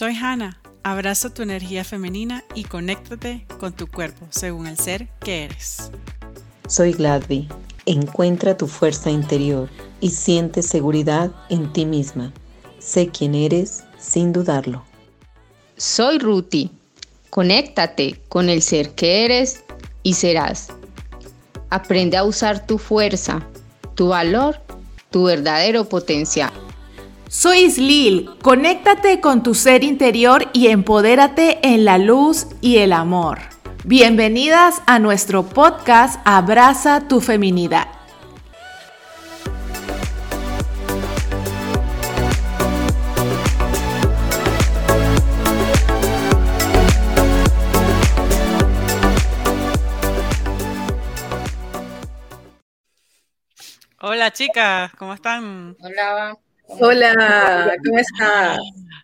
Soy Hannah. Abraza tu energía femenina y conéctate con tu cuerpo según el ser que eres. Soy Gladby. Encuentra tu fuerza interior y siente seguridad en ti misma. Sé quién eres sin dudarlo. Soy Ruti. Conéctate con el ser que eres y serás. Aprende a usar tu fuerza, tu valor, tu verdadero potencial. Soy Islil, conéctate con tu ser interior y empodérate en la luz y el amor. Bienvenidas a nuestro podcast Abraza tu feminidad. Hola chicas, ¿cómo están? Hola. Hola, ¿cómo estás?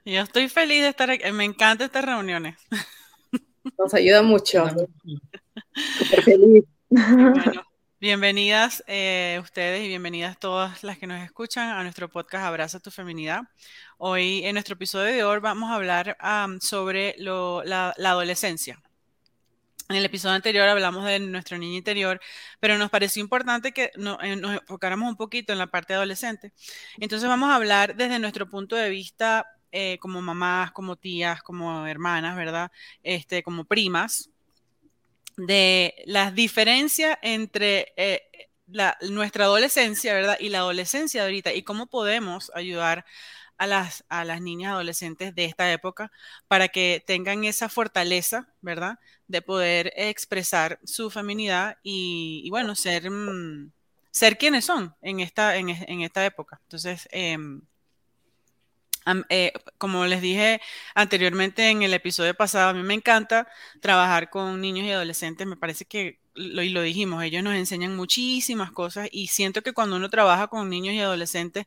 Yo estoy feliz de estar aquí. Me encantan estas reuniones. Nos ayuda mucho. Súper feliz. bienvenidas eh, ustedes y bienvenidas todas las que nos escuchan a nuestro podcast Abraza tu Feminidad. Hoy, en nuestro episodio de hoy, vamos a hablar sobre la adolescencia. En el episodio anterior hablamos de nuestro niño interior, pero nos pareció importante que eh, nos enfocáramos un poquito en la parte adolescente. Entonces vamos a hablar desde nuestro punto de vista eh, como mamás, como tías, como hermanas, ¿verdad? Este, como primas, de las diferencias entre eh, nuestra adolescencia, ¿verdad? Y la adolescencia ahorita y cómo podemos ayudar a las, a las niñas adolescentes de esta época para que tengan esa fortaleza, ¿verdad? De poder expresar su feminidad y, bueno, ser, mm, ser quienes son en esta, en, esta época. Entonces, em, eh, como les dije anteriormente en el episodio pasado, a mí me encanta trabajar con niños y adolescentes. Me parece que, lo, y lo dijimos, ellos nos enseñan muchísimas cosas y siento que cuando uno trabaja con niños y adolescentes,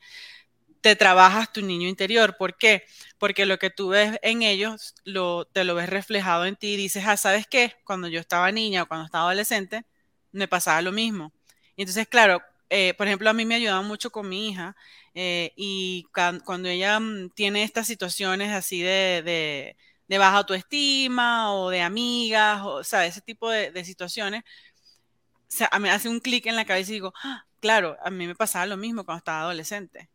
te trabajas tu niño interior. ¿Por qué? Porque lo que tú ves en ellos, lo, te lo ves reflejado en ti y dices, ah, ¿sabes qué? Cuando yo estaba niña o cuando estaba adolescente, me pasaba lo mismo. Y entonces, claro, eh, por ejemplo, a mí me ayudaba mucho con mi hija eh, y cuando ella mm, tiene estas situaciones así de, de, baja autoestima o de amigas, o sea, ese tipo de, situaciones, o mí hace un clic en la cabeza y digo, ah, claro, a mí me pasaba lo mismo cuando estaba adolescente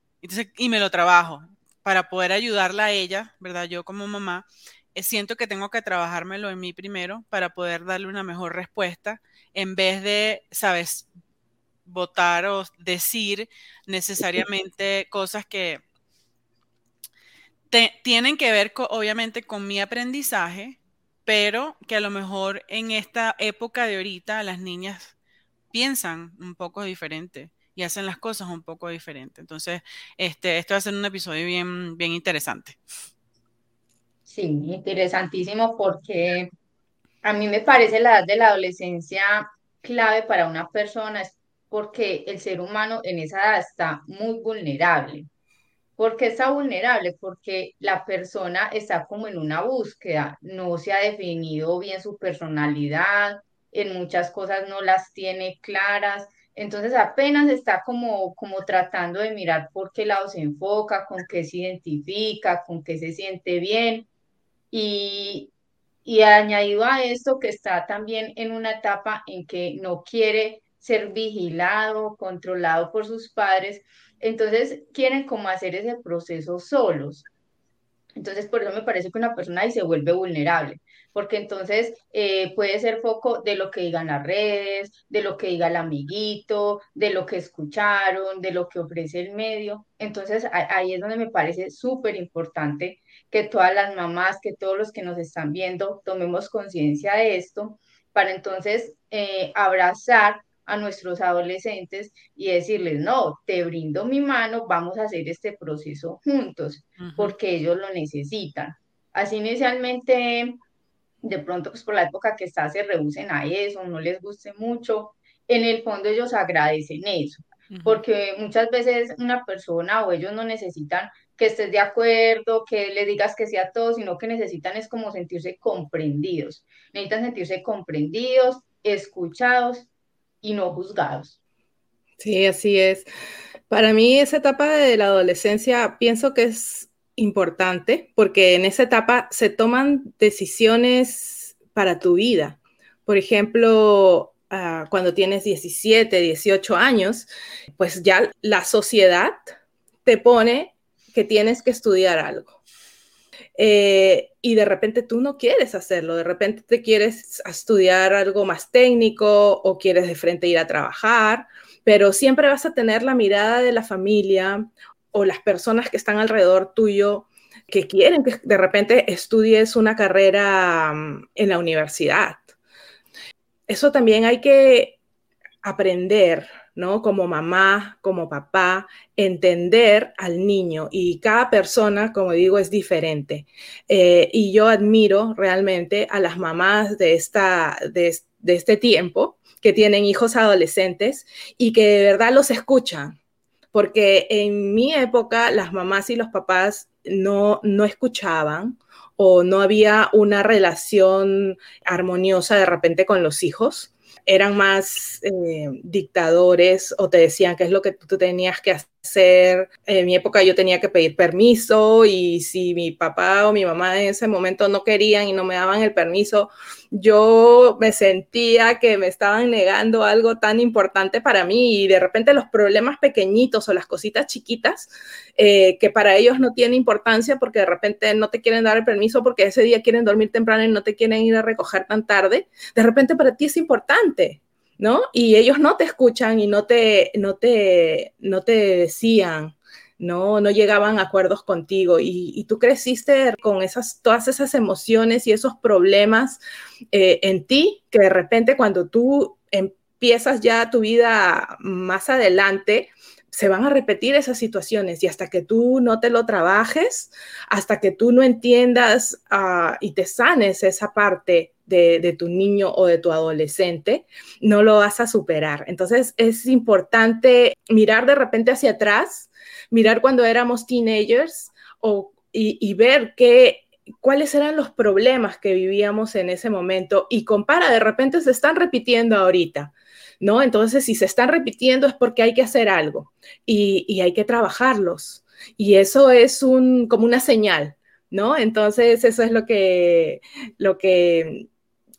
y me lo trabajo para poder ayudarla a ella, ¿verdad? Yo como mamá, eh, siento que tengo que trabajármelo en mí primero para poder darle una mejor respuesta en vez de, ¿sabes? votar o decir necesariamente cosas que tienen que ver obviamente con mi aprendizaje, pero que a lo mejor en esta época de ahorita las niñas piensan un poco diferente y hacen las cosas un poco diferentes. Entonces, este, esto va a ser un episodio bien, bien interesante. Sí, interesantísimo porque a mí me parece la edad de la adolescencia clave para una persona es porque el ser humano en esa edad está muy vulnerable. ¿Por qué está vulnerable? Porque la persona está como en una búsqueda, no se ha definido bien su personalidad, en muchas cosas no las tiene claras, entonces apenas está como, como tratando de mirar por qué lado se enfoca, con qué se identifica, con qué se siente bien. Y, y añadido a esto que está también en una etapa en que no quiere ser vigilado, controlado por sus padres, entonces quieren como hacer ese proceso solos. Entonces, por eso me parece que una persona ahí se vuelve vulnerable, porque entonces eh, puede ser foco de lo que digan las redes, de lo que diga el amiguito, de lo que escucharon, de lo que ofrece el medio. Entonces, ahí es donde me parece súper importante que todas las mamás, que todos los que nos están viendo, tomemos conciencia de esto, para entonces eh, abrazar a nuestros adolescentes y decirles, no, te brindo mi mano, vamos a hacer este proceso juntos, porque ellos lo necesitan. Así inicialmente, de pronto, pues por la época que está, se reducen a eso, no les guste mucho, en el fondo ellos agradecen eso, porque muchas veces una persona o ellos no necesitan que estés de acuerdo, que le digas que sea todo, sino que necesitan es como sentirse comprendidos, necesitan sentirse comprendidos, escuchados y no juzgados. Sí, así es. Para mí esa etapa de la adolescencia pienso que es importante porque en esa etapa se toman decisiones para tu vida. Por ejemplo, ah, cuando tienes 17, 18 años, pues ya la sociedad te pone que tienes que estudiar algo. Eh, y de repente tú no quieres hacerlo, de repente te quieres estudiar algo más técnico o quieres de frente ir a trabajar, pero siempre vas a tener la mirada de la familia o las personas que están alrededor tuyo que quieren que de repente estudies una carrera mm, en la universidad. Eso también hay que aprender, ¿no? Como mamá, como papá, entender al niño y cada persona, como digo, es diferente. Eh, y yo admiro realmente a las mamás de, esta, de, de este tiempo que tienen hijos adolescentes y que de verdad los escuchan, porque en mi época las mamás y los papás no, no escuchaban o no había una relación armoniosa de repente con los hijos eran más eh, dictadores o te decían qué es lo que tú tenías que hacer. En mi época yo tenía que pedir permiso y si mi papá o mi mamá en ese momento no querían y no me daban el permiso, yo me sentía que me estaban negando algo tan importante para mí y de repente los problemas pequeñitos o las cositas chiquitas eh, que para ellos no tienen importancia porque de repente no te quieren dar el permiso porque ese día quieren dormir temprano y no te quieren ir a recoger tan tarde, de repente para ti es importante. Y ellos no te escuchan y no te, no te, no te decían, no, no llegaban a acuerdos contigo. Y, tú creciste con esas, todas esas emociones y esos problemas eh, en ti que de repente cuando tú empiezas ya tu vida más adelante, se van a repetir esas situaciones y hasta que tú no te lo trabajes, hasta que tú no entiendas ah, y te sanes esa parte de, de, tu niño o de tu adolescente, no lo vas a superar. Entonces es importante mirar de repente hacia atrás mirar cuando éramos teenagers o, y, ver qué, cuáles eran los problemas que vivíamos en ese momento y compara, de repente se están repitiendo ahorita. ¿No? Entonces, si se están repitiendo es porque hay que hacer algo y, y hay que trabajarlos. Y eso es un, como una señal, ¿no? Entonces, eso es lo que, lo que,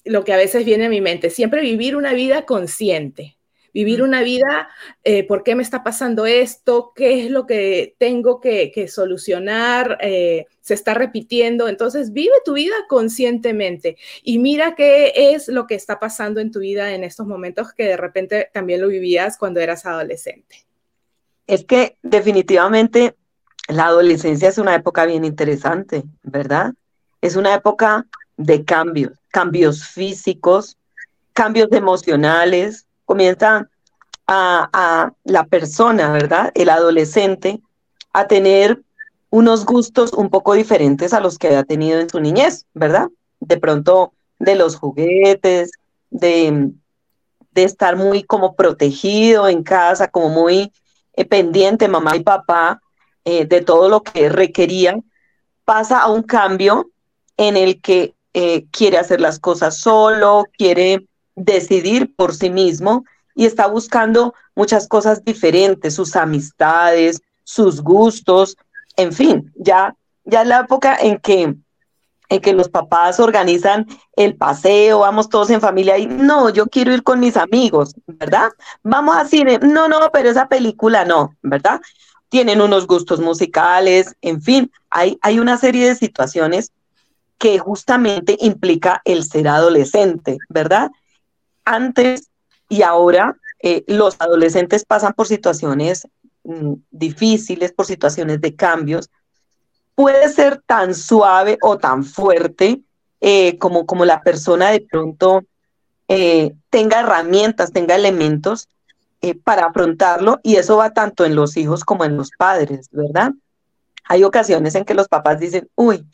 lo que a veces viene a mi mente. Siempre vivir una vida consciente, vivir una vida, eh, ¿por qué me está pasando esto? ¿Qué es lo que tengo que, solucionar? Eh, se está repitiendo. Entonces, vive tu vida conscientemente y mira qué es lo que está pasando en tu vida en estos momentos que de repente también lo vivías cuando eras adolescente. Es que definitivamente la adolescencia es una época bien interesante, ¿verdad? Es una época de cambios, cambios físicos, cambios emocionales, comienza a, la persona, ¿verdad? El adolescente, a tener unos gustos un poco diferentes a los que había tenido en su niñez, ¿verdad? De pronto de los juguetes, de, de estar muy como protegido en casa, como muy eh, pendiente mamá y papá eh, de todo lo que requerían, pasa a un cambio en el que eh, quiere hacer las cosas solo, quiere decidir por sí mismo y está buscando muchas cosas diferentes, sus amistades, sus gustos, en fin, ya, ya es la época en que, en que los papás organizan el paseo, vamos todos en familia y no, yo quiero ir con mis amigos, ¿verdad? Vamos a cine, no, no, pero esa película no, ¿verdad? Tienen unos gustos musicales, en fin, hay, hay una serie de situaciones que justamente implica el ser adolescente, ¿verdad? Antes y ahora eh, los adolescentes pasan por situaciones mm, difíciles, por situaciones de cambios. Puede ser tan suave o tan fuerte eh, como, como la persona de pronto eh, tenga herramientas, tenga elementos para afrontarlo y eso va tanto en los hijos como en los padres, ¿verdad? Hay ocasiones en que los papás dicen, uy,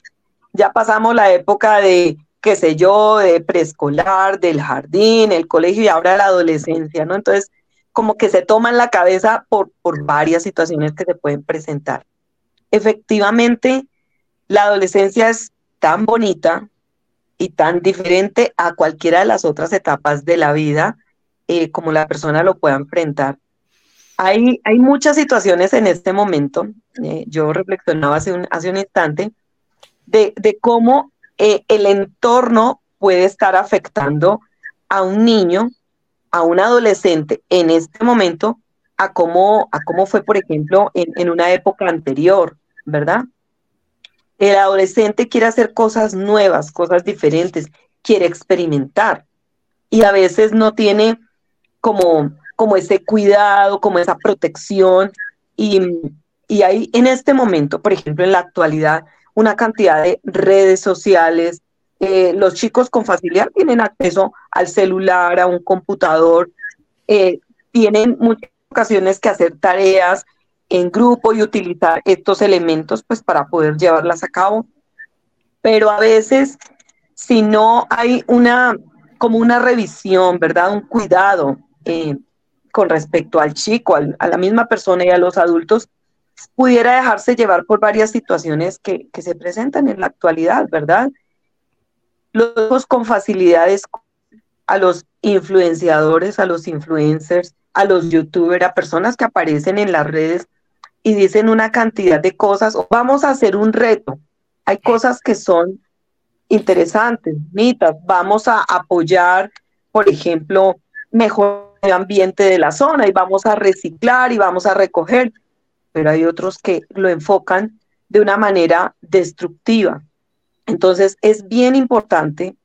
ya pasamos la época de qué sé yo, de preescolar, del jardín, el colegio y ahora la adolescencia, ¿no? Entonces, como que se toman la cabeza por, por varias situaciones que se pueden presentar. Efectivamente, la adolescencia es tan bonita y tan diferente a cualquiera de las otras etapas de la vida eh, como la persona lo pueda enfrentar. Hay, hay muchas situaciones en este momento, eh, yo reflexionaba hace un, hace un instante, de, de cómo eh, el entorno puede estar afectando a un niño, a un adolescente en este momento, a cómo, a cómo fue, por ejemplo, en, una época anterior, ¿verdad? El adolescente quiere hacer cosas nuevas, cosas diferentes, quiere experimentar y a veces no tiene como, como ese cuidado, como esa protección y, y hay en este momento, por ejemplo, en la actualidad, una cantidad de redes sociales. Eh, los chicos con facilidad tienen acceso al celular, a un computador, eh, tienen muchas ocasiones que hacer tareas en grupo y utilizar estos elementos pues para poder llevarlas a cabo. Pero a veces, si no hay una, como una revisión, ¿verdad? Un cuidado eh, con respecto al chico, a la misma persona y a los adultos, pudiera dejarse llevar por varias situaciones que, se presentan en la actualidad, ¿verdad? Los con facilidades a los influenciadores, a los influencers, a los youtubers, a personas que aparecen en las redes y dicen una cantidad de cosas, vamos a hacer un reto. Hay cosas que son interesantes, bonitas, vamos a apoyar, por ejemplo, mejor el ambiente de la zona y vamos a reciclar y vamos a recoger pero hay otros que lo enfocan de una manera destructiva. Entonces es bien importante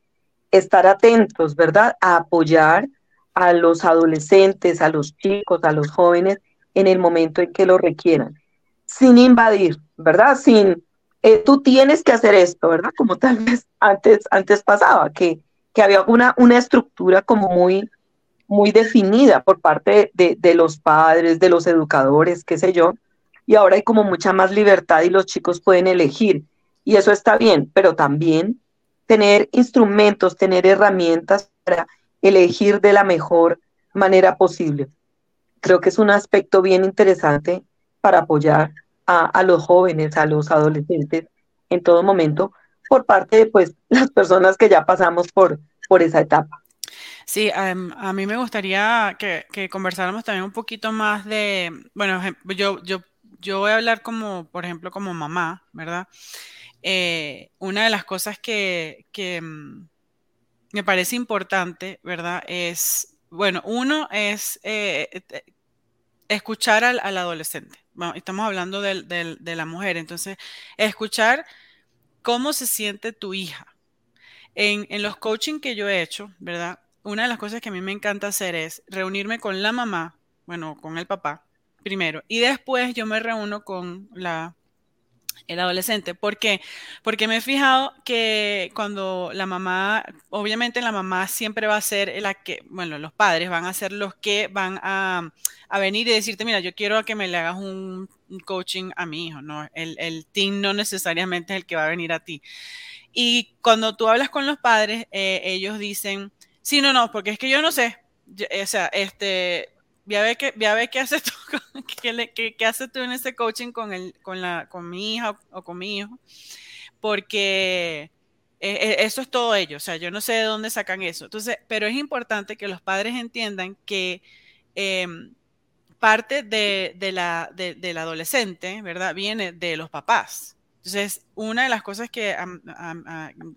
estar atentos, ¿verdad? A apoyar a los adolescentes, a los chicos, a los jóvenes en el momento en que lo requieran, sin invadir, ¿verdad? Sin, eh, tú tienes que hacer esto, ¿verdad? Como tal vez antes, antes pasaba, que, que había una, una estructura como muy, muy definida por parte de, de los padres, de los educadores, qué sé yo, y ahora hay como mucha más libertad y los chicos pueden elegir. Y eso está bien, pero también tener instrumentos, tener herramientas para elegir de la mejor manera posible. Creo que es un aspecto bien interesante para apoyar a, los jóvenes, a los adolescentes en todo momento, por parte de pues, las personas que ya pasamos por, por esa etapa. Sí, a mí me gustaría que, que, conversáramos también un poquito más de, bueno, yo, yo yo voy a hablar como, por ejemplo, como mamá, ¿verdad? Eh, una de las cosas que, mm, me parece importante, ¿verdad? Es, bueno, uno es eh, eh, escuchar al, adolescente. Estamos hablando de la mujer, entonces, escuchar cómo se siente tu hija. En, en los coaching que yo he hecho, ¿verdad? Una de las cosas que a mí me encanta hacer es reunirme con la mamá, bueno, con el papá, primero. Y después yo me reúno con la, el adolescente. ¿Por qué? Porque me he fijado que cuando la mamá, obviamente la mamá siempre va a ser la que, bueno, los padres van a ser los que van a, venir y decirte, mira, yo quiero que me le hagas un, coaching a mi hijo, ¿no? El, el, team no necesariamente es el que va a venir a ti. Y cuando tú hablas con los padres, eh, ellos dicen, sí, no, no, porque es que yo no sé. o sea, este, ya ve que, ya qué haces tú, qué, qué, haces tú en ese coaching con, el, con, la, con mi hija o, con mi hijo, porque e, e, eso es todo ello, o sea, yo no sé de dónde sacan eso. Entonces, pero es importante que los padres entiendan que em, parte de, la, de, del adolescente, ¿verdad? Viene de los papás. Entonces, una de las cosas que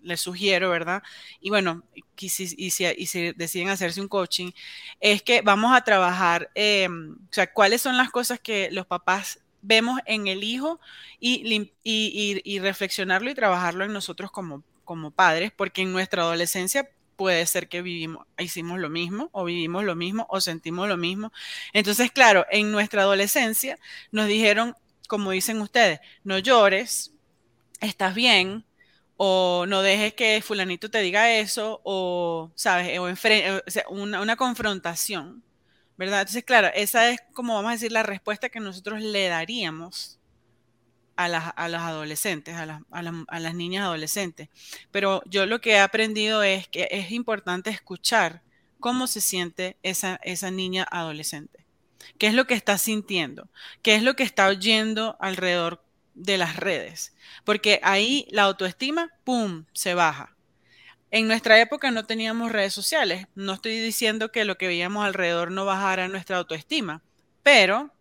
les sugiero, ¿verdad? Y bueno, y si, y, si, deciden hacerse un coaching, es que vamos a trabajar, em, o sea, cuáles son las cosas que los papás vemos en el hijo y, y, reflexionarlo y trabajarlo en nosotros como, como padres, porque en nuestra adolescencia puede ser que vivimos, hicimos lo mismo, o vivimos lo mismo, o sentimos lo mismo. Entonces, claro, en nuestra adolescencia nos dijeron, como dicen ustedes, no llores, estás bien, o no dejes que fulanito te diga eso, o, ¿sabes? O, una, una, ¿verdad? Entonces, claro, esa es como vamos a decir la respuesta que nosotros le daríamos a las, a adolescentes, a las, a, las, niñas adolescentes. Pero yo lo que he aprendido es que es importante escuchar cómo se siente esa, esa niña adolescente. ¿Qué es lo que está sintiendo? ¿Qué es lo que está oyendo alrededor de las redes, porque ahí la autoestima, ¡pum!, se baja. En nuestra época no teníamos redes sociales. No estoy diciendo que lo que veíamos alrededor no bajara nuestra autoestima, pero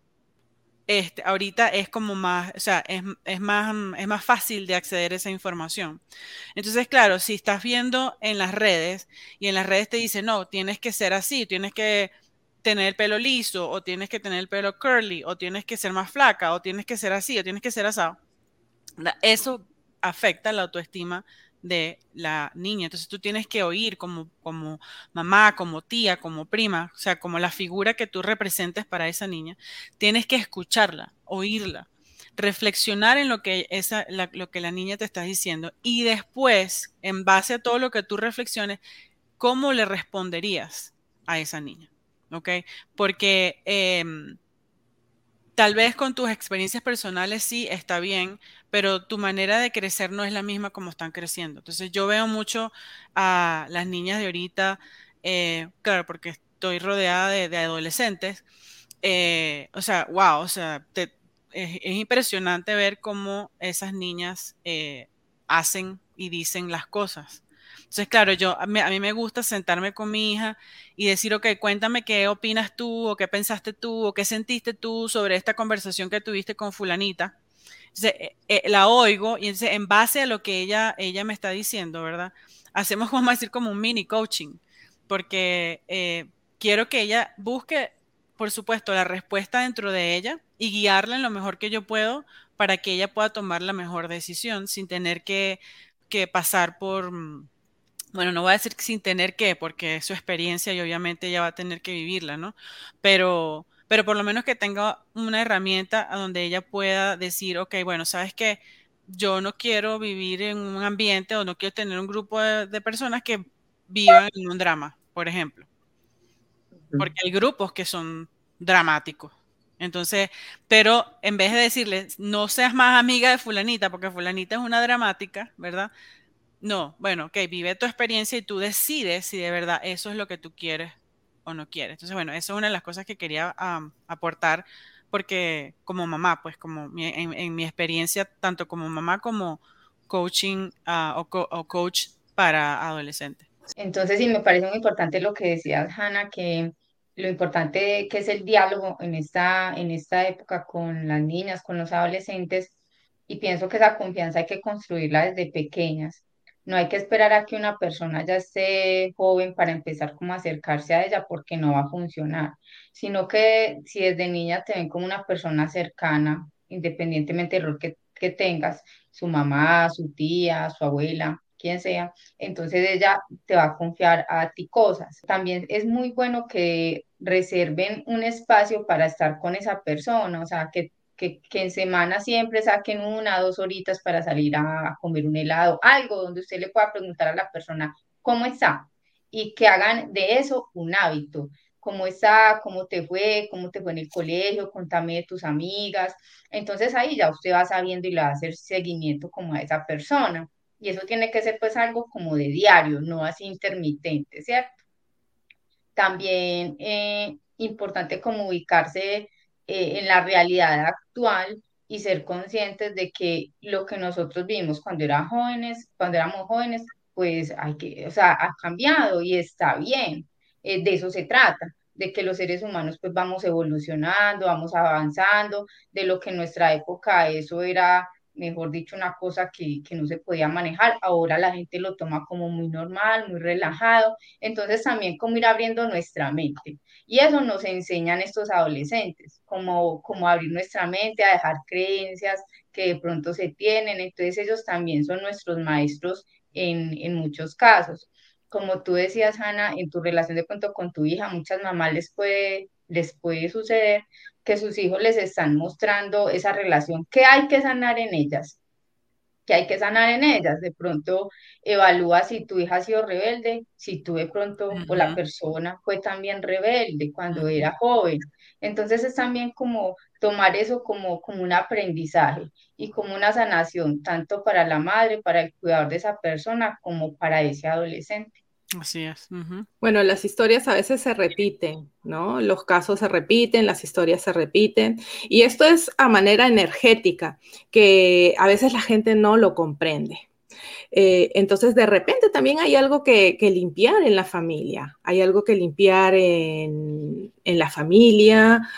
este, ahorita es como más, o sea, es, más, es más fácil de acceder a esa información. Entonces, claro, si estás viendo en las redes y en las redes te dicen, no, tienes que ser así, tienes que tener el pelo liso, o tienes que tener el pelo curly, o tienes que ser más flaca, o tienes que ser así, o tienes que ser asado. Eso afecta la autoestima de la niña. Entonces tú tienes que oír como, como mamá, como tía, como prima, o sea, como la figura que tú representes para esa niña. Tienes que escucharla, oírla, reflexionar en lo que, esa, lo que la niña te está diciendo y después, en base a todo lo que tú reflexiones, ¿cómo le responderías a esa niña? ¿Ok? Porque... Em, tal vez con tus experiencias personales sí está bien, pero tu manera de crecer no es la misma como están creciendo. Entonces yo veo mucho a las niñas de ahorita, eh, claro, porque estoy rodeada de, adolescentes, eh, o sea, wow, o sea, es, impresionante ver cómo esas niñas eh, hacen y dicen las cosas. Entonces, claro, yo, a mí, me gusta sentarme con mi hija y decir, ok, cuéntame qué opinas tú, o qué pensaste tú, o qué sentiste tú sobre esta conversación que tuviste con fulanita. Entonces, eh, eh, la oigo y entonces, en base a lo que ella, ella me está diciendo, ¿verdad? Hacemos, vamos a decir, como un mini coaching, porque eh, quiero que ella busque, por supuesto, la respuesta dentro de ella y guiarla en lo mejor que yo puedo para que ella pueda tomar la mejor decisión sin tener que, que pasar por mm, bueno, no voy a decir sin tener que, porque es su experiencia y obviamente ella va a tener que vivirla, ¿no? Pero, pero por lo menos que tenga una herramienta a donde ella pueda decir, ok, bueno, sabes que yo no quiero vivir en un ambiente o no quiero tener un grupo de, personas que vivan en un drama, por ejemplo. Porque hay grupos que son dramáticos. Entonces, pero en vez de decirles, no seas más amiga de fulanita, porque fulanita es una dramática, ¿verdad? No, bueno, ok, vive tu experiencia y tú decides si de verdad eso es lo que tú quieres o no quieres. Entonces, bueno, eso es una de las cosas que quería aportar porque como mamá, pues como en, mi experiencia, tanto como mamá como coaching ah, o, coach para adolescentes. Entonces, sí, me parece muy importante lo que decías, Hannah, que lo importante que es el diálogo en esta, en esta época con las niñas, con los adolescentes, y pienso que esa confianza hay que construirla desde pequeñas no hay que esperar a que una persona ya esté joven para empezar como a acercarse a ella porque no va a funcionar, sino que si desde niña te ven como una persona cercana, independientemente del rol que, que tengas, su mamá, su tía, su abuela, quien sea, entonces ella te va a confiar a ti cosas. También es muy bueno que reserven un espacio para estar con esa persona, o sea, que que, en semana siempre saquen una, dos horitas para salir a, comer un helado, algo donde usted le pueda preguntar a la persona cómo está y que hagan de eso un hábito. ¿Cómo está? ¿Cómo te fue? ¿Cómo te fue en el colegio? Contame de tus amigas. Entonces ahí ya usted va sabiendo y le va a hacer seguimiento como a esa persona. Y eso tiene que ser pues algo como de diario, no así intermitente, ¿cierto? También eh, importante como ubicarse eh, en la realidad actual y ser conscientes de que lo que nosotros vimos cuando eran jóvenes, cuando éramos jóvenes, pues hay que, o sea, ha cambiado y está bien. Eh, de eso se trata, de que los seres humanos pues vamos evolucionando, vamos avanzando, de lo que en nuestra época eso era mejor dicho, una cosa que, que, no se podía manejar. Ahora la gente lo toma como muy normal, muy relajado. Entonces también como ir abriendo nuestra mente. Y eso nos enseñan estos adolescentes, como, como abrir nuestra mente, a dejar creencias que de pronto se tienen. Entonces ellos también son nuestros maestros en, en muchos casos. Como tú decías, Ana, en tu relación de pronto con tu hija, muchas mamás les puede, les puede suceder que sus hijos les están mostrando esa relación que hay que sanar en ellas, que hay que sanar en ellas. De pronto evalúa si tu hija ha sido rebelde, si tú de pronto o la persona fue también rebelde cuando era joven. Entonces es también como tomar eso como, como un aprendizaje y como una sanación, tanto para la madre, para el cuidador de esa persona, como para ese adolescente. Así es. Bueno, las historias a veces se repiten, ¿no? Los casos se repiten, las historias se repiten. Y esto es a manera energética, que a veces la gente no lo comprende. Eh, entonces, de repente también hay algo que, limpiar en la familia, hay algo que limpiar en, en la familia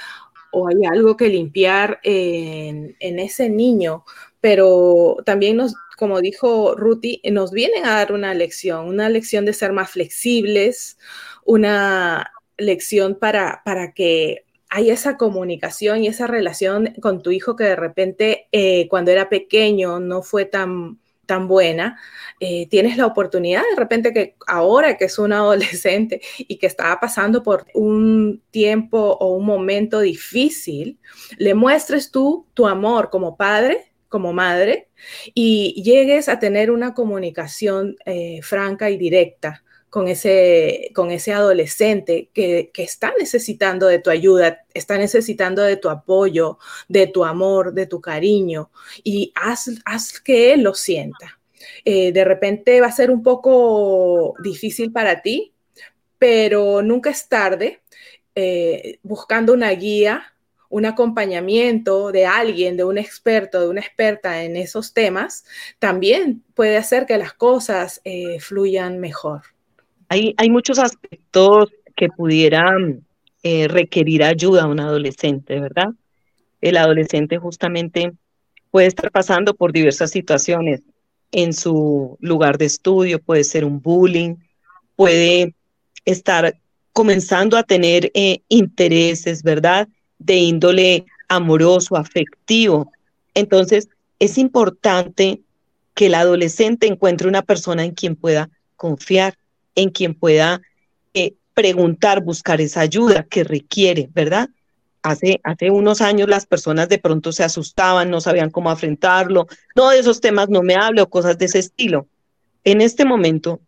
o hay algo que limpiar en, en ese niño, pero también nos, como dijo Ruti, nos vienen a dar una lección, una lección de ser más flexibles, una lección para, para que hay esa comunicación y esa relación con tu hijo que de repente eh, cuando era pequeño no fue tan, tan buena, eh, tienes la oportunidad de repente que ahora que es un adolescente y que estaba pasando por un tiempo o un momento difícil, le muestres tú tu amor como padre, como madre, y llegues a tener una comunicación eh, franca y directa con ese, con ese adolescente que, está necesitando de tu ayuda, está necesitando de tu apoyo, de tu amor, de tu cariño, y haz, haz que él lo sienta. Eh, de repente va a ser un poco difícil para ti, pero nunca es tarde eh, buscando una guía, un acompañamiento de alguien, de un experto, de una experta en esos temas, también puede hacer que las cosas eh, fluyan mejor. Hay, muchos aspectos que pudieran eh, requerir ayuda a un adolescente, ¿verdad? El adolescente justamente puede estar pasando por diversas situaciones en su lugar de estudio, puede ser un bullying, puede estar comenzando a tener eh, intereses, ¿verdad? De índole amoroso, afectivo. Entonces, es importante que el adolescente encuentre una persona en quien pueda confiar, en quien pueda eh, preguntar, buscar esa ayuda que requiere, ¿verdad? Hace, hace unos años las personas de pronto se asustaban, no sabían cómo afrontarlo, no de esos temas no me hable o cosas de ese estilo. En este momento,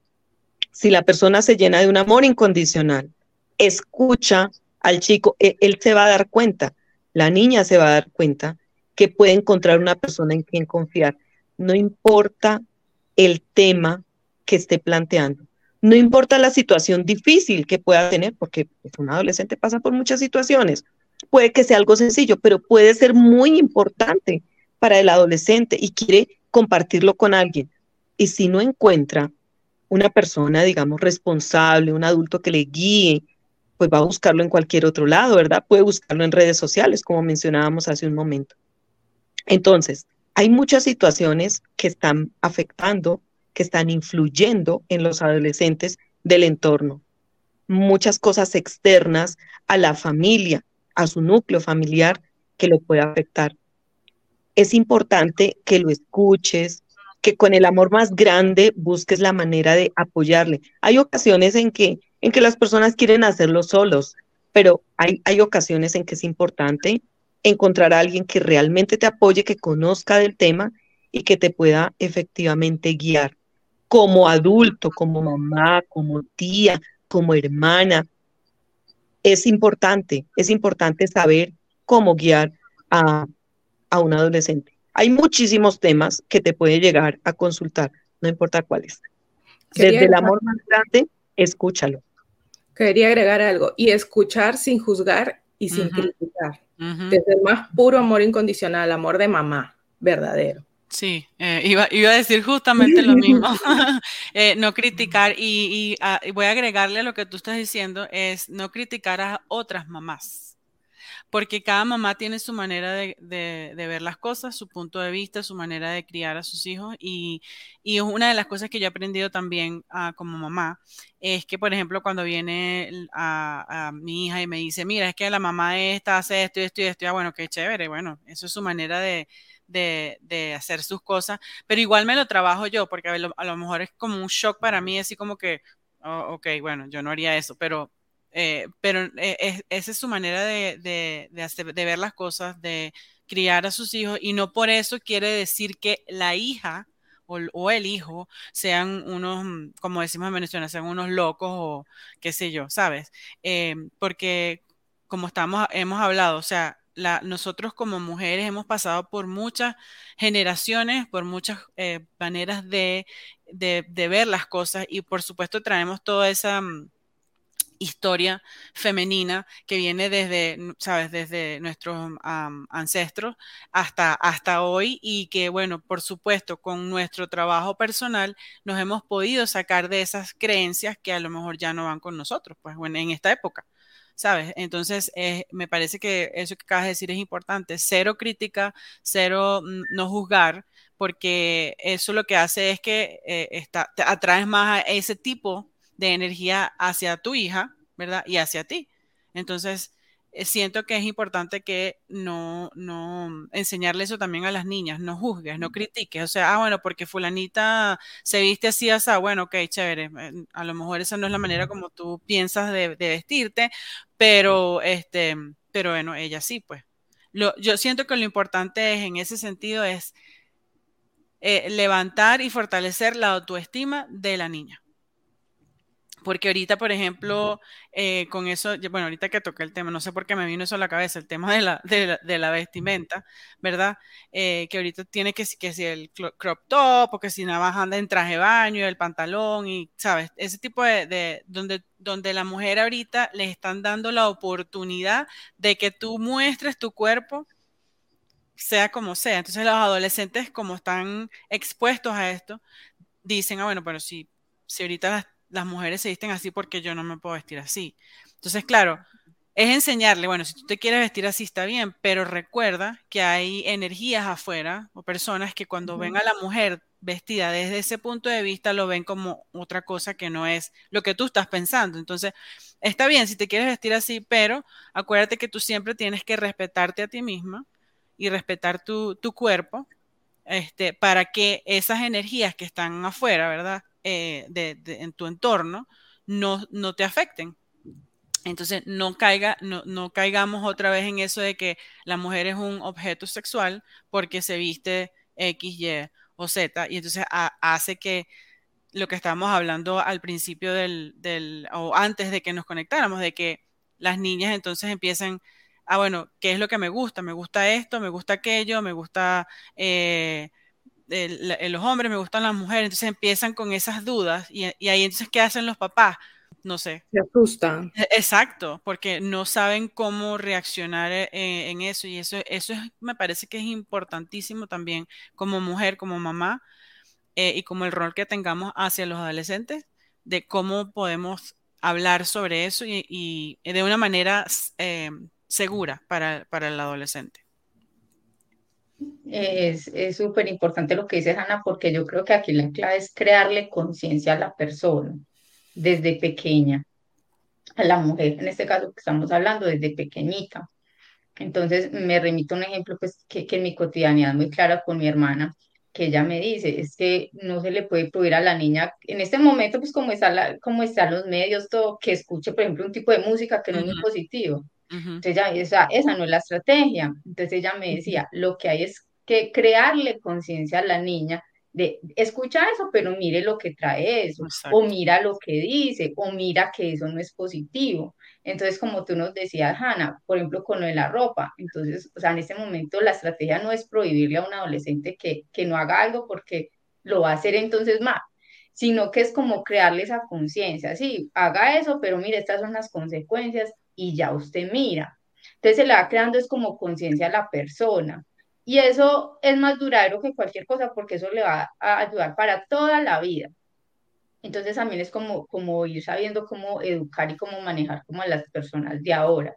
si la persona se llena de un amor incondicional, escucha al chico, él, e, él se va a dar cuenta, la niña se va a dar cuenta que puede encontrar una persona en quien confiar. No importa el tema que esté planteando. No importa la situación difícil que pueda tener, porque pues, un adolescente pasa por muchas situaciones. Puede que sea algo sencillo, pero puede ser muy importante para el adolescente y quiere compartirlo con alguien. Y si no encuentra una persona, digamos, responsable, un adulto que le guíe, pues va a buscarlo en cualquier otro lado, ¿verdad? Puede buscarlo en redes sociales, como mencionábamos hace un momento. Entonces, hay muchas situaciones que están afectando que están influyendo en los adolescentes del entorno. Muchas cosas externas a la familia, a su núcleo familiar que lo puede afectar. Es importante que lo escuches, que con el amor más grande busques la manera de apoyarle. Hay ocasiones en que, en que las personas quieren hacerlo solos, pero hay, hay ocasiones en que es importante encontrar a alguien que realmente te apoye, que conozca del tema y que te pueda efectivamente guiar como adulto, como mamá, como tía, como hermana. Es importante, es importante saber cómo guiar a, un adolescente. Hay muchísimos temas que te puede llegar a consultar, no importa cuáles. Desde el amor más grande, escúchalo. Quería agregar algo, y escuchar sin juzgar y sin criticar. Desde el más puro amor incondicional, amor de mamá, verdadero. Sí, eh, iba, iba, a decir justamente lo mismo, eh, no criticar ah, y, voy a agregarle a lo que tú estás diciendo, es no criticar a otras mamás, porque cada mamá tiene su manera de, ver las cosas, su punto de vista, su manera de criar a sus hijos y, y una de las cosas que yo he aprendido también ah, como mamá es que, por ejemplo, cuando viene a, mi hija y me dice, mira, es que la mamá esta hace esto y esto y esto, y ah, bueno, qué chévere, bueno, eso es su manera de hacer sus cosas, pero igual me lo trabajo yo, porque a lo, mejor es como un shock para mí, así como que, oh, ok, bueno, yo no haría eso, pero, eh, pero eh, esa es su manera de, hacer, de ver las cosas, de criar a sus hijos, y no por eso quiere decir que la hija o, el hijo sean unos, como decimos en Venezuela, sean unos locos o qué sé yo, ¿sabes? Eh, porque como estamos, hemos hablado, o sea, nosotros como mujeres hemos pasado por muchas generaciones, por muchas eh, maneras de, ver las cosas y por supuesto traemos toda esa mm, historia femenina que viene desde, sabes, desde nuestros ancestros hasta, hasta hoy y que, bueno, por supuesto, con nuestro trabajo personal nos hemos podido sacar de esas creencias que a lo mejor ya no van con nosotros, pues bueno, en esta época. ¿Sabes? Entonces, me parece que eso que acabas de decir es importante. Cero crítica, cero mm, no juzgar, porque eso lo que hace es que eh, está, atraes más a ese tipo de energía hacia tu hija, ¿verdad? Y hacia ti. Entonces, eh, siento que es importante que no, no enseñarle eso también a las niñas, no juzgues, no critiques, o sea, ah, bueno, porque fulanita se viste así, así, bueno, ok, chévere, eh, a lo mejor esa no es la manera como tú piensas de, vestirte, pero, este, pero bueno, ella sí, pues. Lo, yo siento que lo importante es, en ese sentido, es eh, levantar y fortalecer la autoestima de la niña. Porque ahorita, por ejemplo, eh, con eso, bueno, ahorita que toqué el tema, no sé por qué me vino eso a la cabeza, el tema de la, de la, vestimenta, ¿verdad? Eh, que ahorita tiene que, que si el crop top, o que si nada más anda en traje de baño, el pantalón, y, ¿sabes? Ese tipo de, de, donde, donde la mujer ahorita le están dando la oportunidad de que tú muestres tu cuerpo, sea como sea. Entonces los adolescentes, como están expuestos a esto, dicen, ah, bueno, pero si, si ahorita las las mujeres se visten así porque yo no me puedo vestir así. Entonces, claro, es enseñarle, bueno, si tú te quieres vestir así está bien, pero recuerda que hay energías afuera o personas que cuando ven a la mujer vestida desde ese punto de vista lo ven como otra cosa que no es lo que tú estás pensando. Entonces, está bien si te quieres vestir así, pero acuérdate que tú siempre tienes que respetarte a ti misma y respetar tu, tu cuerpo este, para que esas energías que están afuera, ¿verdad? Eh, de, en tu entorno no, no te afecten. Entonces, no, caiga, no, no, caigamos otra vez en eso de que la mujer es un objeto sexual porque se viste X, Y o Z. Y entonces hace que lo que estábamos hablando al principio del, del, o antes de que nos conectáramos, de que las niñas entonces empiezan a, bueno, ¿qué es lo que me gusta? Me gusta esto, me gusta aquello, me gusta... Eh, los hombres, me gustan las mujeres, entonces empiezan con esas dudas y, ahí entonces, ¿qué hacen los papás? No sé. Se asustan. E, exacto, porque no saben cómo reaccionar eh, en, eso y eso, eso me parece que es importantísimo también como mujer, como mamá eh, y como el rol que tengamos hacia los adolescentes, de cómo podemos hablar sobre eso y, de una manera eh, segura para, para el adolescente. Es súper importante lo que dice Ana, porque yo creo que aquí la clave es crearle conciencia a la persona desde pequeña, a la mujer, en este caso que estamos hablando, desde pequeñita. Entonces, me remito a un ejemplo pues, que, que en mi cotidianidad es muy clara con mi hermana, que ella me dice, es que no se le puede prohibir a la niña, en este momento, pues como, está la, como están los medios, todo, que escuche, por ejemplo, un tipo de música que no es muy positivo. Entonces, ya, esa, esa no es la estrategia. Entonces, ella me decía, lo que hay es que crearle conciencia a la niña de escucha eso, pero mire lo que trae eso, o mira lo que dice, o mira que eso no es positivo. Entonces, como tú nos decías, Hanna, por ejemplo, con lo de la ropa, entonces, o sea, en ese momento la estrategia no es prohibirle a un adolescente que, que no haga algo porque lo va a hacer entonces más, sino que es como crearle esa conciencia, sí, haga eso, pero mire, estas son las consecuencias y ya usted mira. Entonces se le va creando es como conciencia a la persona. Y eso es más duradero que cualquier cosa porque eso le va a ayudar para toda la vida. Entonces también es como, como ir sabiendo cómo educar y cómo manejar como a las personas de ahora.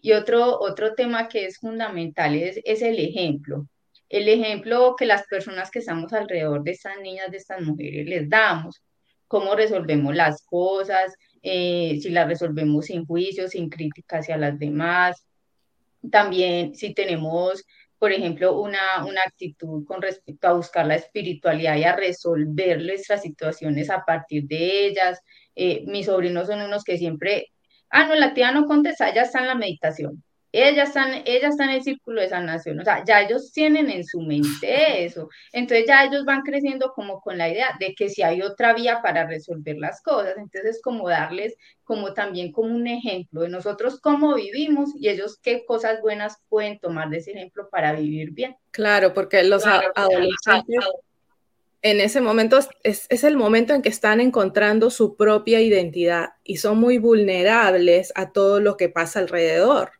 Y otro, otro tema que es fundamental es, es el ejemplo. El ejemplo que las personas que estamos alrededor de estas niñas, de estas mujeres, les damos. Cómo resolvemos las cosas, eh, si las resolvemos sin juicio, sin crítica hacia las demás. También si tenemos por ejemplo, una, una actitud con respecto a buscar la espiritualidad y a resolver nuestras situaciones a partir de ellas. Eh, mis sobrinos son unos que siempre, ah, no, la tía no contesta, ya está en la meditación. Ellas están, ellas están en el círculo de sanación, o sea, ya ellos tienen en su mente eso, entonces ya ellos van creciendo como con la idea de que si hay otra vía para resolver las cosas, entonces como darles como también como un ejemplo de nosotros cómo vivimos y ellos qué cosas buenas pueden tomar de ese ejemplo para vivir bien. Claro, porque los adolescentes en ese momento es, es, el momento en que están encontrando su propia identidad y son muy vulnerables a todo lo que pasa alrededor.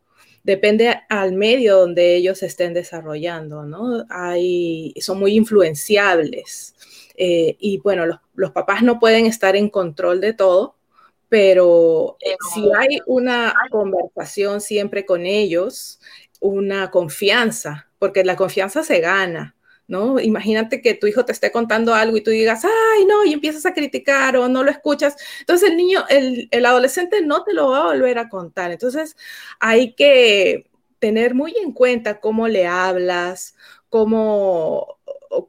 Depende al medio donde ellos estén desarrollando, ¿no? Hay, son muy influenciables. Eh, y bueno, los, los, papás no pueden estar en control de todo, pero si hay una conversación siempre con ellos, una confianza, porque la confianza se gana. ¿No? Imagínate que tu hijo te esté contando algo y tú digas, ay, no, y empiezas a criticar o no lo escuchas. Entonces el niño, el, el adolescente no te lo va a volver a contar. Entonces hay que tener muy en cuenta cómo le hablas, cómo,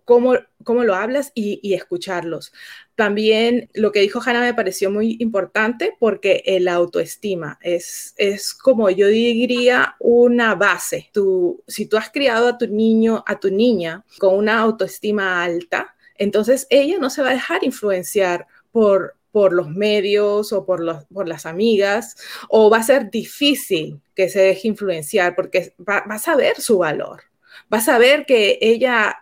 cómo, cómo lo hablas y, y, escucharlos. También lo que dijo Hannah me pareció muy importante porque el autoestima es, es como yo diría una base. Tú, si tú has criado a tu niño, a tu niña con una autoestima alta, entonces ella no se va a dejar influenciar por, por los medios o por, los, por las amigas, o va a ser difícil que se deje influenciar porque va, a saber su valor, va a saber que ella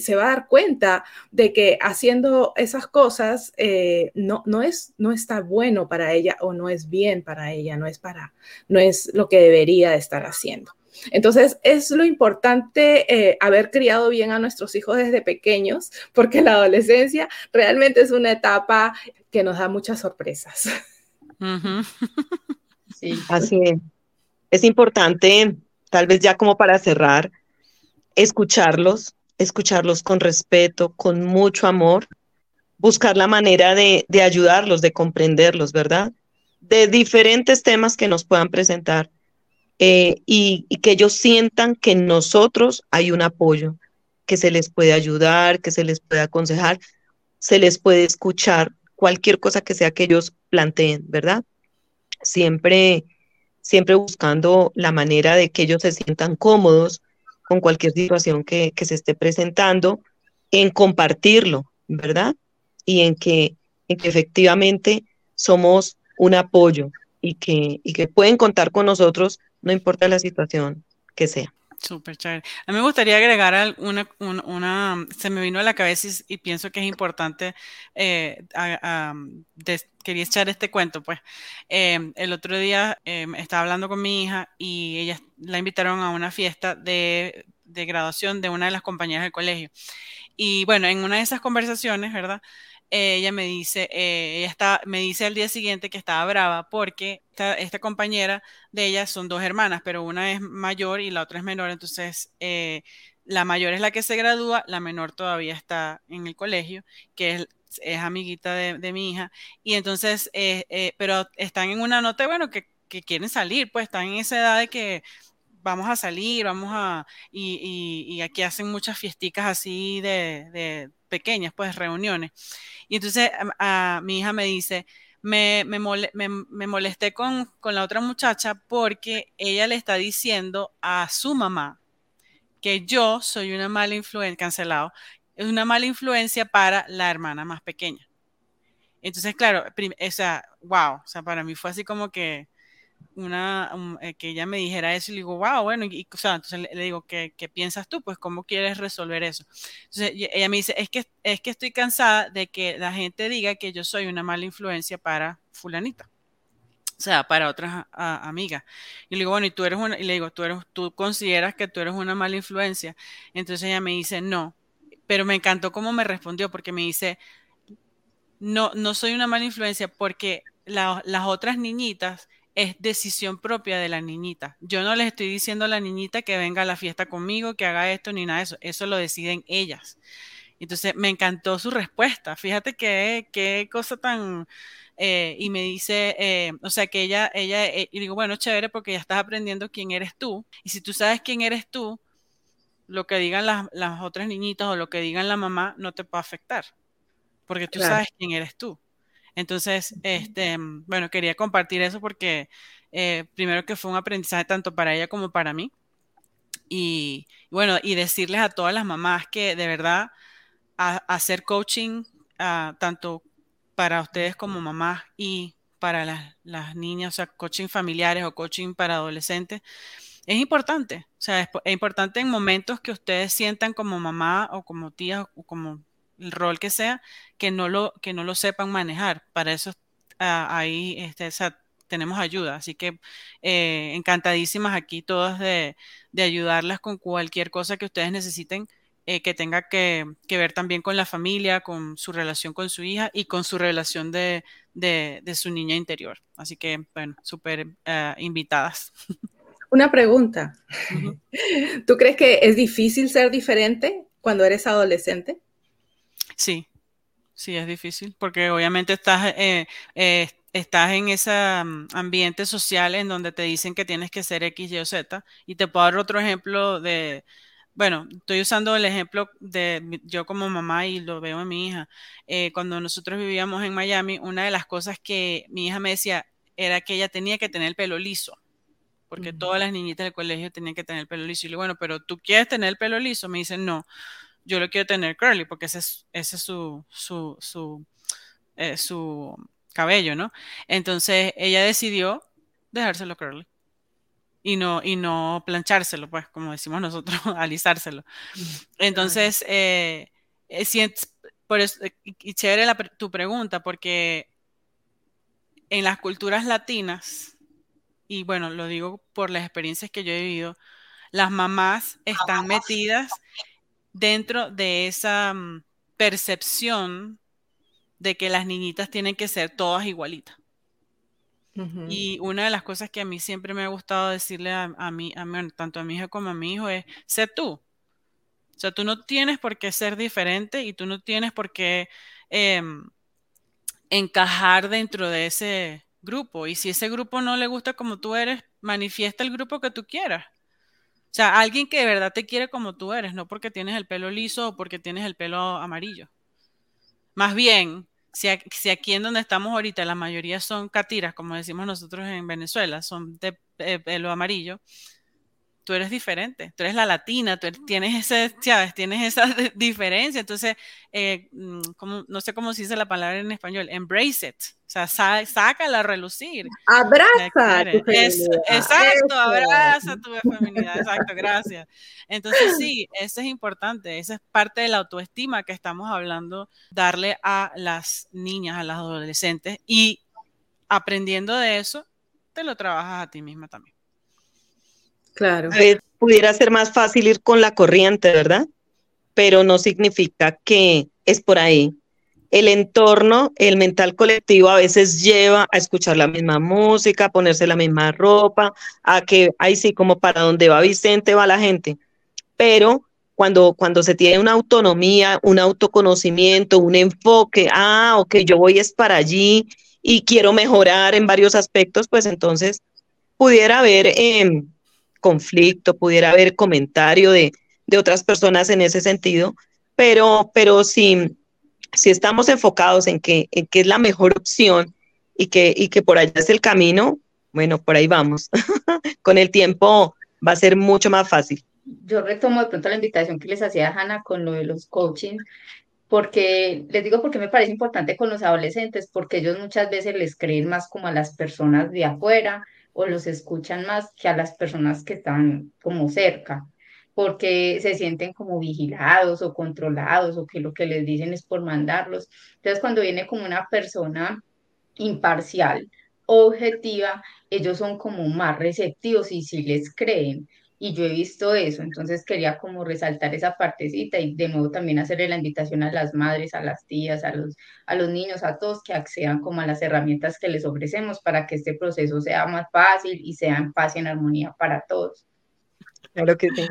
se va a dar cuenta de que haciendo esas cosas eh, no, no, es, no está bueno para ella o no es bien para ella, no es, para, no es lo que debería de estar haciendo. Entonces, es lo importante eh, haber criado bien a nuestros hijos desde pequeños, porque la adolescencia realmente es una etapa que nos da muchas sorpresas. Sí. Así es. Es importante, tal vez ya como para cerrar, escucharlos, escucharlos con respeto, con mucho amor, buscar la manera de, ayudarlos, de comprenderlos, ¿verdad? De diferentes temas que nos puedan presentar eh, y, y, que ellos sientan que en nosotros hay un apoyo, que se les puede ayudar, que se les puede aconsejar, se les puede escuchar, cualquier cosa que sea que ellos planteen, ¿verdad? Siempre, siempre buscando la manera de que ellos se sientan cómodos, con cualquier situación que, se esté presentando, en compartirlo, ¿verdad? Y en que, en que efectivamente somos un apoyo y que, y que pueden contar con nosotros, no importa la situación que sea. Súper chévere. A mí me gustaría agregar una, una, se me vino a la cabeza y, pienso que es importante, eh, quería echar este cuento, pues. Em, el otro día em, estaba hablando con mi hija y ella la invitaron a una fiesta de, de graduación de una de las compañeras del colegio. Y bueno, en una de esas conversaciones, ¿verdad? ella me dice, eh, ella está, me dice al día siguiente que estaba brava porque esta, compañera de ella son dos hermanas, pero una es mayor y la otra es menor, entonces eh, la mayor es la que se gradúa, la menor todavía está en el colegio, que es, amiguita de, mi hija, y entonces, eh, pero están en una nota, bueno, que, que quieren salir, pues están en esa edad de que vamos a salir, vamos a, y, y, aquí hacen muchas fiesticas así de, pequeñas, pues reuniones. Y entonces a, mi hija me dice, me, me, me, molesté con, con, la otra muchacha porque ella le está diciendo a su mamá que yo soy una mala influencia, cancelado, es una mala influencia para la hermana más pequeña. Entonces, claro, o sea, wow, o sea, para mí fue así como que, una, eh, que ella me dijera eso y le digo, wow, bueno, y, o sea, entonces le, digo, ¿qué, ¿qué, piensas tú? Pues, ¿cómo quieres resolver eso? Entonces ella me dice, es que, es que estoy cansada de que la gente diga que yo soy una mala influencia para fulanita. O sea, para otras amigas. Y le digo, bueno, y tú eres una, y le digo, tú eres, tú consideras que tú eres una mala influencia. Entonces ella me dice, no. Pero me encantó cómo me respondió, porque me dice, no, no soy una mala influencia porque las otras niñitas es decisión propia de la niñita. Yo no les estoy diciendo a la niñita que venga a la fiesta conmigo, que haga esto ni nada de eso. Eso lo deciden ellas. Entonces me encantó su respuesta. Fíjate qué, qué cosa tan... Eh, y me dice, eh, o sea, que ella, ella, eh, y digo, bueno, chévere porque ya estás aprendiendo quién eres tú. Y si tú sabes quién eres tú, lo que digan las, las otras niñitas o lo que digan la mamá no te puede afectar. Porque tú sabes quién eres tú. Entonces, este, bueno, quería compartir eso porque eh, primero que fue un aprendizaje tanto para ella como para mí. Y bueno, y decirles a todas las mamás que de verdad hacer coaching ah, tanto para ustedes como mamás y para las, las, niñas, o sea, coaching familiares o coaching para adolescentes, es importante. O sea, es, es importante en momentos que ustedes sientan como mamá o como tía o como el rol que sea, que no lo, que no lo sepan manejar. Para eso ah, ahí este, tenemos ayuda. Así que eh, encantadísimas aquí todas de, ayudarlas con cualquier cosa que ustedes necesiten. Eh, que tenga que, ver también con la familia, con su relación con su hija y con su relación de, su niña interior. Así que, bueno, súper eh, invitadas. Una pregunta. ¿Tú crees que es difícil ser diferente cuando eres adolescente? Sí, sí, es difícil, porque obviamente estás, eh, eh, estás en ese mm, ambiente social en donde te dicen que tienes que ser X, Y o Z. Y te puedo dar otro ejemplo de, bueno, estoy usando el ejemplo de yo como mamá y lo veo en mi hija. Eh, cuando nosotros vivíamos en Miami, una de las cosas que mi hija me decía era que ella tenía que tener el pelo liso porque todas las niñitas del colegio tenían que tener el pelo liso. Y le digo, bueno, pero tú quieres tener el pelo liso. Me dicen, no, yo lo quiero tener curly, porque ese es, ese es su, su, su, eh, su cabello, ¿no? Entonces ella decidió dejárselo curly. Y no, y no planchárselo, pues, como decimos nosotros, alisárselo. Entonces, eh, eh por eso, y chévere tu pregunta, porque en las culturas latinas, y bueno, lo digo por las experiencias que yo he vivido, las mamás están metidas dentro de esa mm, percepción de que las niñitas tienen que ser todas igualitas. Y una de las cosas que a mí siempre me ha gustado decirle a, mí, a tanto a mi hija como a mi hijo, es, sé tú. O sea, tú no tienes por qué ser diferente y tú no tienes por qué em, encajar dentro de ese grupo. Y si ese grupo no le gusta como tú eres, manifiesta el grupo que tú quieras. Sea, alguien que de verdad te quiere como tú eres, no porque tienes el pelo liso o porque tienes el pelo amarillo. Más bien, si, aquí en donde estamos ahorita la mayoría son catiras, como decimos nosotros en Venezuela, son de pelo amarillo, tú eres diferente, tú eres la latina, tú tienes, ese, tienes esa diferencia, entonces, eh, mm, no sé cómo se dice la palabra en español, embrace it, o sea, sácala a relucir. Abraza. Tu exacto, abraza tu feminidad, exacto, gracias. Entonces, sí, eso es importante, esa es parte de la autoestima que estamos hablando, darle a las niñas, a las adolescentes y aprendiendo de eso, te lo trabajas a ti misma también. Claro. pudiera ser más fácil ir con la corriente, ¿verdad? Pero no significa que es por ahí. El entorno, el mental colectivo a veces lleva a escuchar la misma música, a ponerse la misma ropa, a que ahí sí, como para donde va Vicente va la gente. Pero cuando, cuando se tiene una autonomía, un autoconocimiento, un enfoque, ah, ok, yo voy es para allí y quiero mejorar en varios aspectos, pues entonces pudiera haber eh, conflicto, pudiera haber comentario de, otras personas en ese sentido, pero, pero si, si estamos enfocados en que, en que es la mejor opción y que, y que por allá es el camino, bueno, por ahí vamos. con el tiempo va a ser mucho más fácil. Yo retomo de pronto la invitación que les hacía Hanna con lo de los coaching, porque les digo porque me parece importante con los adolescentes, porque ellos muchas veces les creen más como a las personas de afuera, o los escuchan más que a las personas que están como cerca, porque se sienten como vigilados o controlados o que lo que les dicen es por mandarlos. Entonces, cuando viene como una persona imparcial, objetiva, ellos son como más receptivos y si les creen y yo he visto eso, entonces quería como resaltar esa partecita y de nuevo también hacerle la invitación a las madres, a las tías, a los, a los niños, a todos que accedan como a las herramientas que les ofrecemos para que este proceso sea más fácil y sea en paz y en armonía para todos. Claro que sí.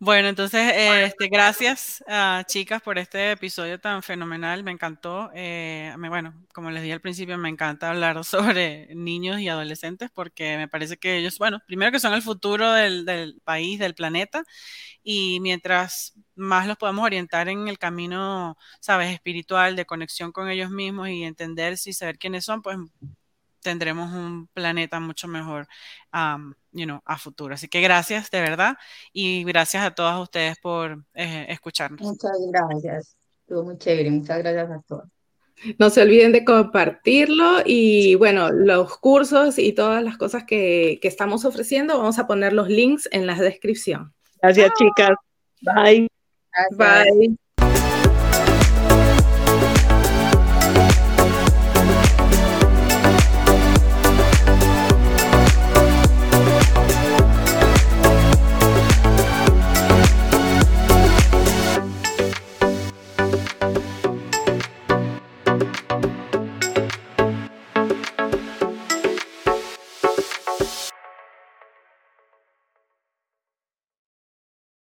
Bueno, entonces, este, gracias a chicas por este episodio tan fenomenal, me encantó. Eh, bueno, como les dije al principio, me encanta hablar sobre niños y adolescentes porque me parece que ellos, bueno, primero que son el futuro del, del país, del planeta, y mientras más los podamos orientar en el camino, sabes, espiritual, de conexión con ellos mismos y entender y saber quiénes son, pues tendremos un planeta mucho mejor you know, a futuro. Así que gracias de verdad y gracias a todas ustedes por eh, escucharnos. Muchas gracias. Estuvo muy chévere. Muchas gracias a todos. No se olviden de compartirlo y bueno, los cursos y todas las cosas que, que estamos ofreciendo, vamos a poner los links en la descripción. Gracias, chicas. Bye. Bye.